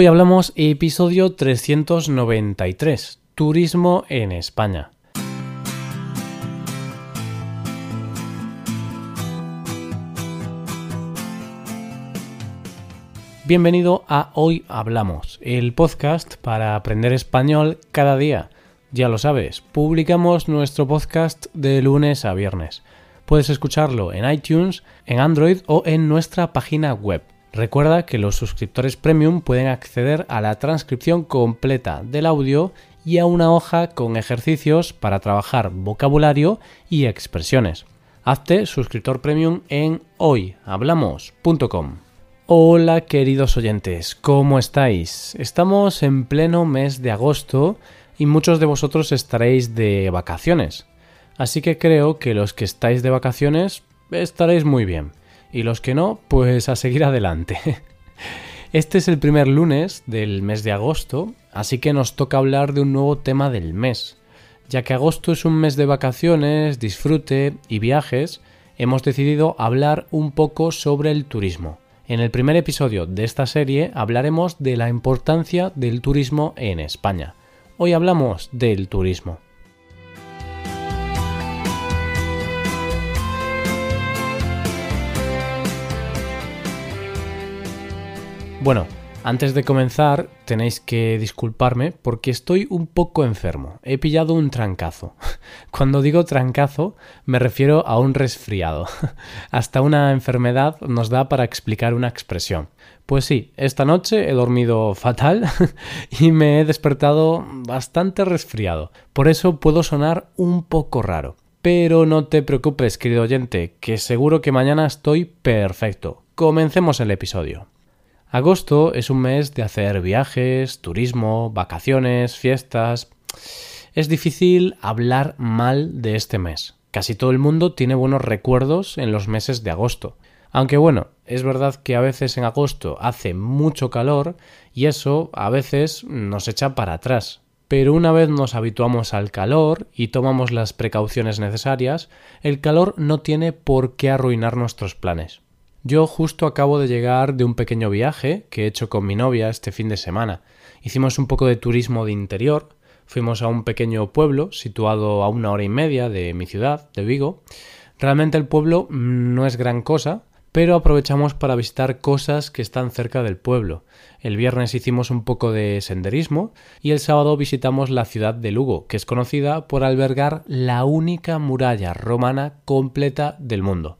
Hoy hablamos episodio 393, Turismo en España. Bienvenido a Hoy Hablamos, el podcast para aprender español cada día. Ya lo sabes, publicamos nuestro podcast de lunes a viernes. Puedes escucharlo en iTunes, en Android o en nuestra página web. Recuerda que los suscriptores premium pueden acceder a la transcripción completa del audio y a una hoja con ejercicios para trabajar vocabulario y expresiones. Hazte suscriptor premium en hoyhablamos.com. Hola queridos oyentes, ¿cómo estáis? Estamos en pleno mes de agosto y muchos de vosotros estaréis de vacaciones. Así que creo que los que estáis de vacaciones estaréis muy bien. Y los que no, pues a seguir adelante. Este es el primer lunes del mes de agosto, así que nos toca hablar de un nuevo tema del mes. Ya que agosto es un mes de vacaciones, disfrute y viajes, hemos decidido hablar un poco sobre el turismo. En el primer episodio de esta serie hablaremos de la importancia del turismo en España. Hoy hablamos del turismo. Bueno, antes de comenzar, tenéis que disculparme porque estoy un poco enfermo. He pillado un trancazo. Cuando digo trancazo, me refiero a un resfriado. Hasta una enfermedad nos da para explicar una expresión. Pues sí, esta noche he dormido fatal y me he despertado bastante resfriado. Por eso puedo sonar un poco raro. Pero no te preocupes, querido oyente, que seguro que mañana estoy perfecto. Comencemos el episodio. Agosto es un mes de hacer viajes, turismo, vacaciones, fiestas. Es difícil hablar mal de este mes. Casi todo el mundo tiene buenos recuerdos en los meses de agosto. Aunque bueno, es verdad que a veces en agosto hace mucho calor y eso a veces nos echa para atrás. Pero una vez nos habituamos al calor y tomamos las precauciones necesarias, el calor no tiene por qué arruinar nuestros planes. Yo justo acabo de llegar de un pequeño viaje que he hecho con mi novia este fin de semana. Hicimos un poco de turismo de interior, fuimos a un pequeño pueblo situado a una hora y media de mi ciudad, de Vigo. Realmente el pueblo no es gran cosa, pero aprovechamos para visitar cosas que están cerca del pueblo. El viernes hicimos un poco de senderismo y el sábado visitamos la ciudad de Lugo, que es conocida por albergar la única muralla romana completa del mundo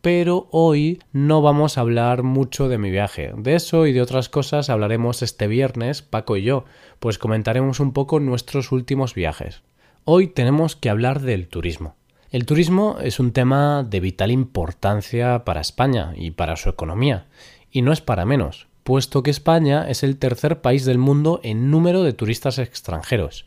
pero hoy no vamos a hablar mucho de mi viaje. De eso y de otras cosas hablaremos este viernes, Paco y yo, pues comentaremos un poco nuestros últimos viajes. Hoy tenemos que hablar del turismo. El turismo es un tema de vital importancia para España y para su economía, y no es para menos, puesto que España es el tercer país del mundo en número de turistas extranjeros,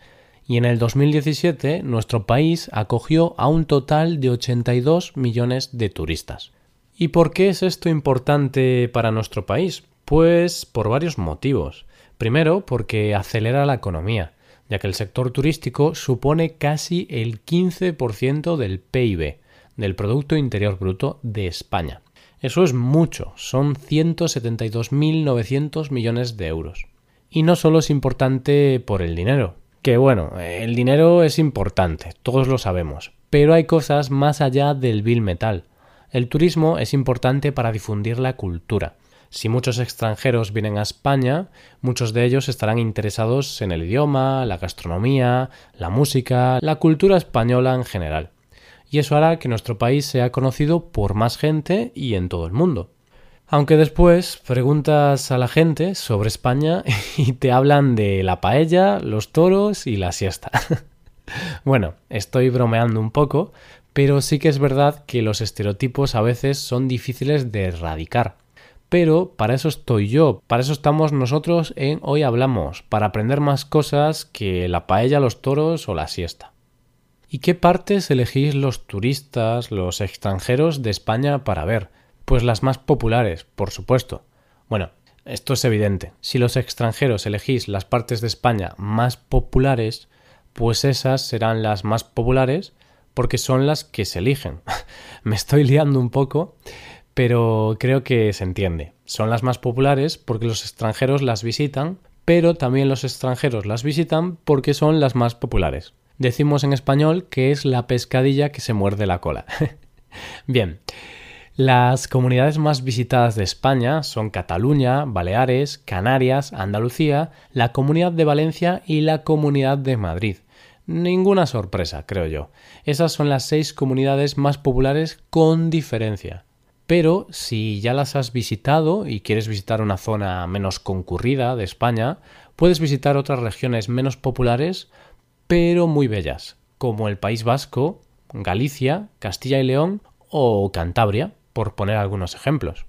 y en el 2017 nuestro país acogió a un total de 82 millones de turistas. ¿Y por qué es esto importante para nuestro país? Pues por varios motivos. Primero, porque acelera la economía, ya que el sector turístico supone casi el 15% del PIB, del Producto Interior Bruto de España. Eso es mucho, son 172.900 millones de euros. Y no solo es importante por el dinero, que bueno, el dinero es importante, todos lo sabemos, pero hay cosas más allá del bill metal. El turismo es importante para difundir la cultura. Si muchos extranjeros vienen a España, muchos de ellos estarán interesados en el idioma, la gastronomía, la música, la cultura española en general. Y eso hará que nuestro país sea conocido por más gente y en todo el mundo. Aunque después preguntas a la gente sobre España y te hablan de la paella, los toros y la siesta. bueno, estoy bromeando un poco, pero sí que es verdad que los estereotipos a veces son difíciles de erradicar. Pero para eso estoy yo, para eso estamos nosotros en Hoy Hablamos, para aprender más cosas que la paella, los toros o la siesta. ¿Y qué partes elegís los turistas, los extranjeros de España para ver? Pues las más populares, por supuesto. Bueno, esto es evidente. Si los extranjeros elegís las partes de España más populares, pues esas serán las más populares porque son las que se eligen. Me estoy liando un poco, pero creo que se entiende. Son las más populares porque los extranjeros las visitan, pero también los extranjeros las visitan porque son las más populares. Decimos en español que es la pescadilla que se muerde la cola. Bien, las comunidades más visitadas de España son Cataluña, Baleares, Canarias, Andalucía, la Comunidad de Valencia y la Comunidad de Madrid. Ninguna sorpresa, creo yo. Esas son las seis comunidades más populares con diferencia. Pero si ya las has visitado y quieres visitar una zona menos concurrida de España, puedes visitar otras regiones menos populares, pero muy bellas, como el País Vasco, Galicia, Castilla y León o Cantabria, por poner algunos ejemplos.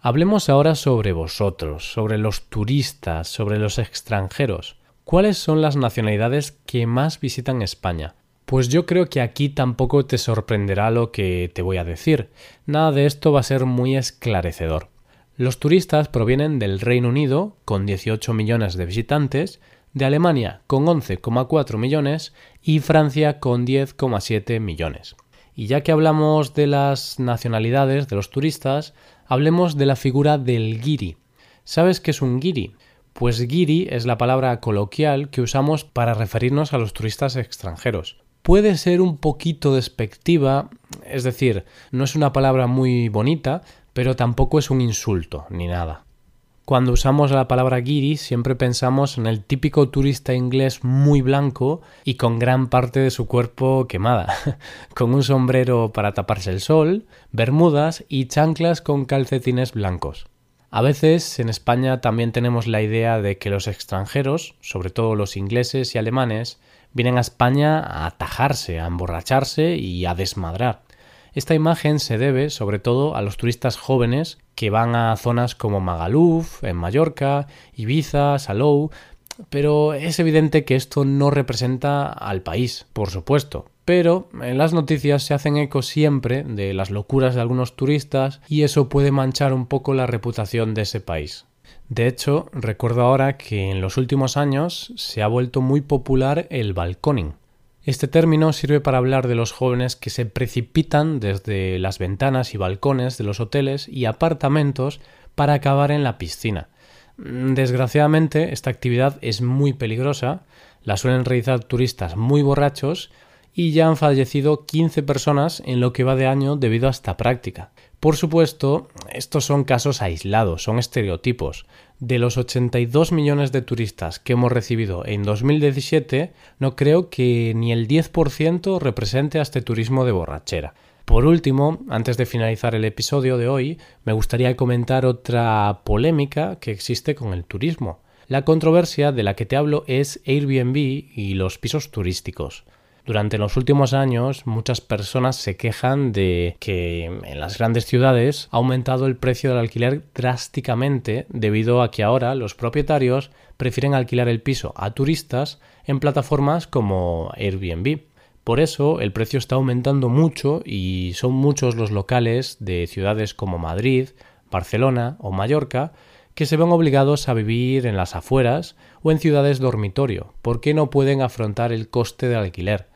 Hablemos ahora sobre vosotros, sobre los turistas, sobre los extranjeros. ¿Cuáles son las nacionalidades que más visitan España? Pues yo creo que aquí tampoco te sorprenderá lo que te voy a decir. Nada de esto va a ser muy esclarecedor. Los turistas provienen del Reino Unido, con 18 millones de visitantes, de Alemania, con 11,4 millones, y Francia, con 10,7 millones. Y ya que hablamos de las nacionalidades de los turistas, hablemos de la figura del guiri. ¿Sabes qué es un guiri? Pues guiri es la palabra coloquial que usamos para referirnos a los turistas extranjeros puede ser un poquito despectiva, es decir, no es una palabra muy bonita, pero tampoco es un insulto ni nada. Cuando usamos la palabra guiri siempre pensamos en el típico turista inglés muy blanco y con gran parte de su cuerpo quemada, con un sombrero para taparse el sol, bermudas y chanclas con calcetines blancos. A veces en España también tenemos la idea de que los extranjeros, sobre todo los ingleses y alemanes, vienen a España a atajarse, a emborracharse y a desmadrar. Esta imagen se debe sobre todo a los turistas jóvenes que van a zonas como Magaluf, en Mallorca, Ibiza, Salou, pero es evidente que esto no representa al país, por supuesto. Pero en las noticias se hacen eco siempre de las locuras de algunos turistas y eso puede manchar un poco la reputación de ese país. De hecho, recuerdo ahora que en los últimos años se ha vuelto muy popular el balconing. Este término sirve para hablar de los jóvenes que se precipitan desde las ventanas y balcones de los hoteles y apartamentos para acabar en la piscina. Desgraciadamente, esta actividad es muy peligrosa, la suelen realizar turistas muy borrachos y ya han fallecido 15 personas en lo que va de año debido a esta práctica. Por supuesto, estos son casos aislados, son estereotipos. De los 82 millones de turistas que hemos recibido en 2017, no creo que ni el 10% represente a este turismo de borrachera. Por último, antes de finalizar el episodio de hoy, me gustaría comentar otra polémica que existe con el turismo. La controversia de la que te hablo es Airbnb y los pisos turísticos. Durante los últimos años muchas personas se quejan de que en las grandes ciudades ha aumentado el precio del alquiler drásticamente debido a que ahora los propietarios prefieren alquilar el piso a turistas en plataformas como Airbnb. Por eso el precio está aumentando mucho y son muchos los locales de ciudades como Madrid, Barcelona o Mallorca que se ven obligados a vivir en las afueras o en ciudades dormitorio, porque no pueden afrontar el coste del alquiler.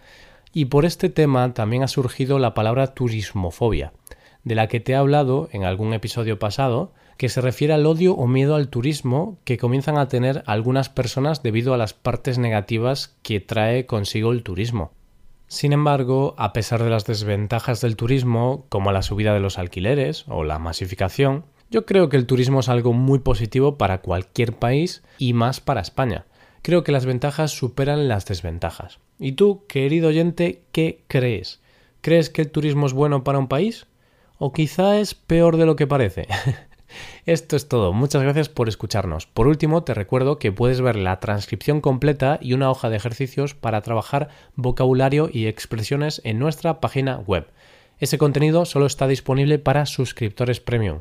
Y por este tema también ha surgido la palabra turismofobia, de la que te he hablado en algún episodio pasado, que se refiere al odio o miedo al turismo que comienzan a tener algunas personas debido a las partes negativas que trae consigo el turismo. Sin embargo, a pesar de las desventajas del turismo, como la subida de los alquileres o la masificación, yo creo que el turismo es algo muy positivo para cualquier país y más para España creo que las ventajas superan las desventajas. ¿Y tú, querido oyente, qué crees? ¿Crees que el turismo es bueno para un país? ¿O quizá es peor de lo que parece? Esto es todo, muchas gracias por escucharnos. Por último, te recuerdo que puedes ver la transcripción completa y una hoja de ejercicios para trabajar vocabulario y expresiones en nuestra página web. Ese contenido solo está disponible para suscriptores premium